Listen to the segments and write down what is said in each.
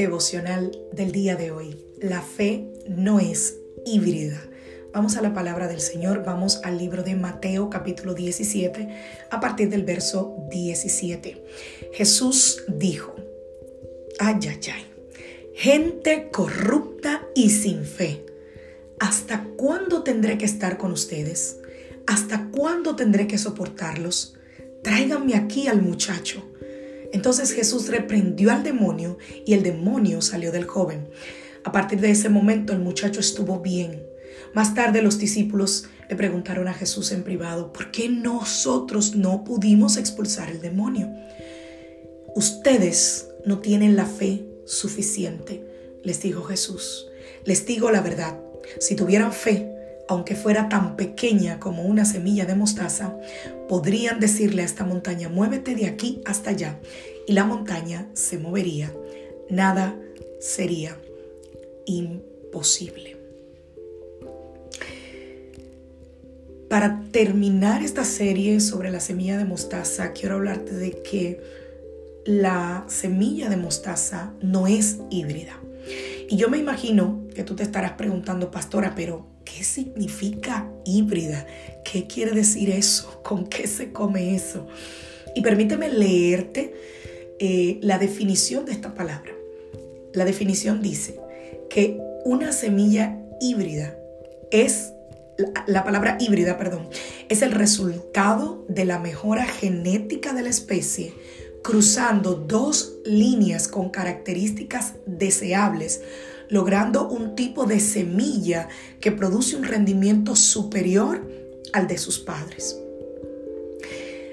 Devocional del día de hoy. La fe no es híbrida. Vamos a la palabra del Señor, vamos al libro de Mateo capítulo 17 a partir del verso 17. Jesús dijo, ay, ay, ay, gente corrupta y sin fe, ¿hasta cuándo tendré que estar con ustedes? ¿Hasta cuándo tendré que soportarlos? Tráiganme aquí al muchacho. Entonces Jesús reprendió al demonio y el demonio salió del joven. A partir de ese momento el muchacho estuvo bien. Más tarde los discípulos le preguntaron a Jesús en privado, ¿por qué nosotros no pudimos expulsar el demonio? Ustedes no tienen la fe suficiente, les dijo Jesús. Les digo la verdad, si tuvieran fe, aunque fuera tan pequeña como una semilla de mostaza, podrían decirle a esta montaña, muévete de aquí hasta allá, y la montaña se movería. Nada sería imposible. Para terminar esta serie sobre la semilla de mostaza, quiero hablarte de que la semilla de mostaza no es híbrida. Y yo me imagino que tú te estarás preguntando, pastora, pero ¿qué significa híbrida? ¿Qué quiere decir eso? ¿Con qué se come eso? Y permíteme leerte eh, la definición de esta palabra. La definición dice que una semilla híbrida es, la palabra híbrida, perdón, es el resultado de la mejora genética de la especie cruzando dos líneas con características deseables, logrando un tipo de semilla que produce un rendimiento superior al de sus padres.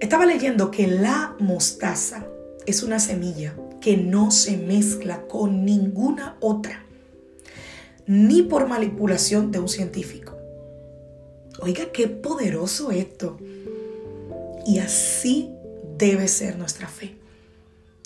Estaba leyendo que la mostaza es una semilla que no se mezcla con ninguna otra, ni por manipulación de un científico. Oiga, qué poderoso esto. Y así debe ser nuestra fe.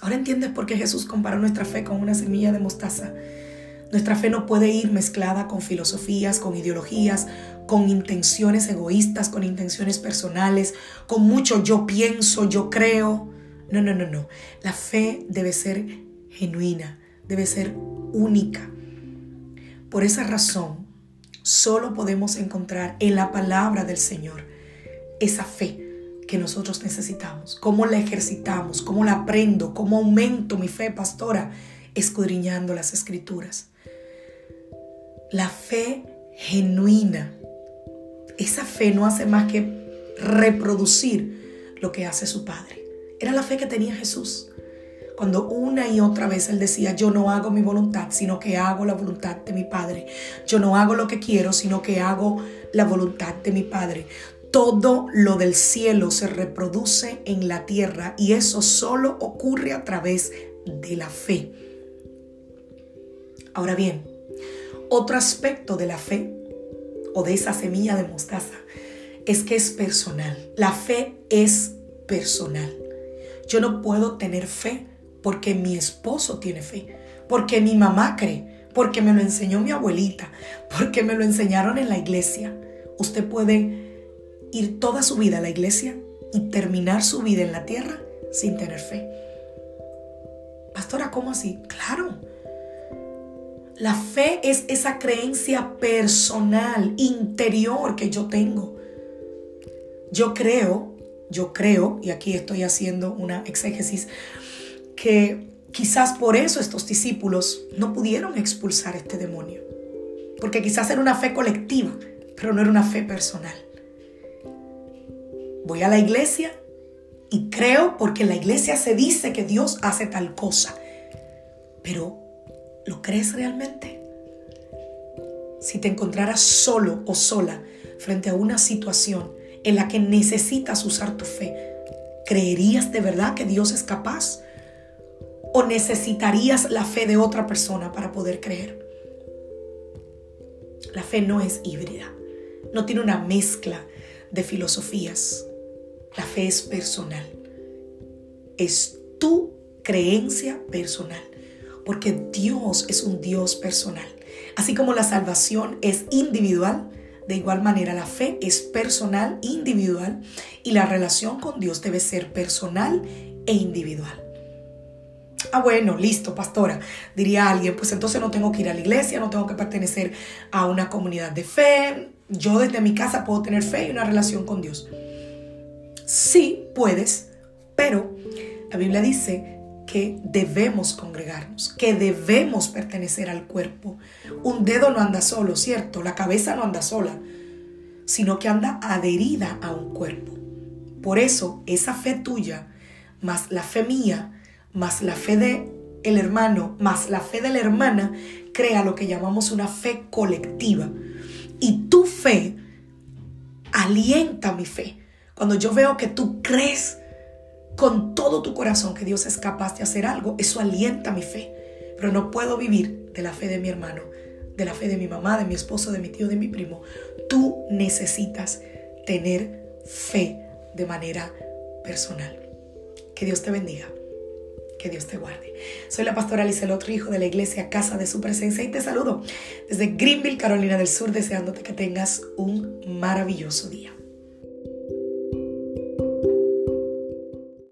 Ahora entiendes por qué Jesús comparó nuestra fe con una semilla de mostaza. Nuestra fe no puede ir mezclada con filosofías, con ideologías, con intenciones egoístas, con intenciones personales, con mucho yo pienso, yo creo. No, no, no, no. La fe debe ser genuina, debe ser única. Por esa razón, solo podemos encontrar en la palabra del Señor esa fe que nosotros necesitamos, cómo la ejercitamos, cómo la aprendo, cómo aumento mi fe, pastora, escudriñando las escrituras. La fe genuina, esa fe no hace más que reproducir lo que hace su Padre. Era la fe que tenía Jesús. Cuando una y otra vez él decía, yo no hago mi voluntad, sino que hago la voluntad de mi Padre. Yo no hago lo que quiero, sino que hago la voluntad de mi Padre. Todo lo del cielo se reproduce en la tierra y eso solo ocurre a través de la fe. Ahora bien, otro aspecto de la fe o de esa semilla de mostaza es que es personal. La fe es personal. Yo no puedo tener fe porque mi esposo tiene fe, porque mi mamá cree, porque me lo enseñó mi abuelita, porque me lo enseñaron en la iglesia. Usted puede ir toda su vida a la iglesia y terminar su vida en la tierra sin tener fe. Pastora, ¿cómo así? Claro. La fe es esa creencia personal, interior que yo tengo. Yo creo, yo creo, y aquí estoy haciendo una exégesis, que quizás por eso estos discípulos no pudieron expulsar este demonio. Porque quizás era una fe colectiva, pero no era una fe personal. Voy a la iglesia y creo porque en la iglesia se dice que Dios hace tal cosa. Pero ¿Lo crees realmente? Si te encontraras solo o sola frente a una situación en la que necesitas usar tu fe, ¿creerías de verdad que Dios es capaz? ¿O necesitarías la fe de otra persona para poder creer? La fe no es híbrida, no tiene una mezcla de filosofías. La fe es personal. Es tu creencia personal, porque Dios es un Dios personal. Así como la salvación es individual, de igual manera la fe es personal, individual, y la relación con Dios debe ser personal e individual. Ah, bueno, listo, pastora, diría alguien, pues entonces no tengo que ir a la iglesia, no tengo que pertenecer a una comunidad de fe, yo desde mi casa puedo tener fe y una relación con Dios. Sí, puedes, pero la Biblia dice que debemos congregarnos, que debemos pertenecer al cuerpo. Un dedo no anda solo, ¿cierto? La cabeza no anda sola, sino que anda adherida a un cuerpo. Por eso, esa fe tuya, más la fe mía, más la fe de el hermano, más la fe de la hermana, crea lo que llamamos una fe colectiva. Y tu fe alienta mi fe. Cuando yo veo que tú crees con todo tu corazón que Dios es capaz de hacer algo, eso alienta mi fe. Pero no puedo vivir de la fe de mi hermano, de la fe de mi mamá, de mi esposo, de mi tío, de mi primo. Tú necesitas tener fe de manera personal. Que Dios te bendiga. Que Dios te guarde. Soy la pastora Alice, el otro hijo de la iglesia Casa de Su Presencia y te saludo desde Greenville, Carolina del Sur, deseándote que tengas un maravilloso día.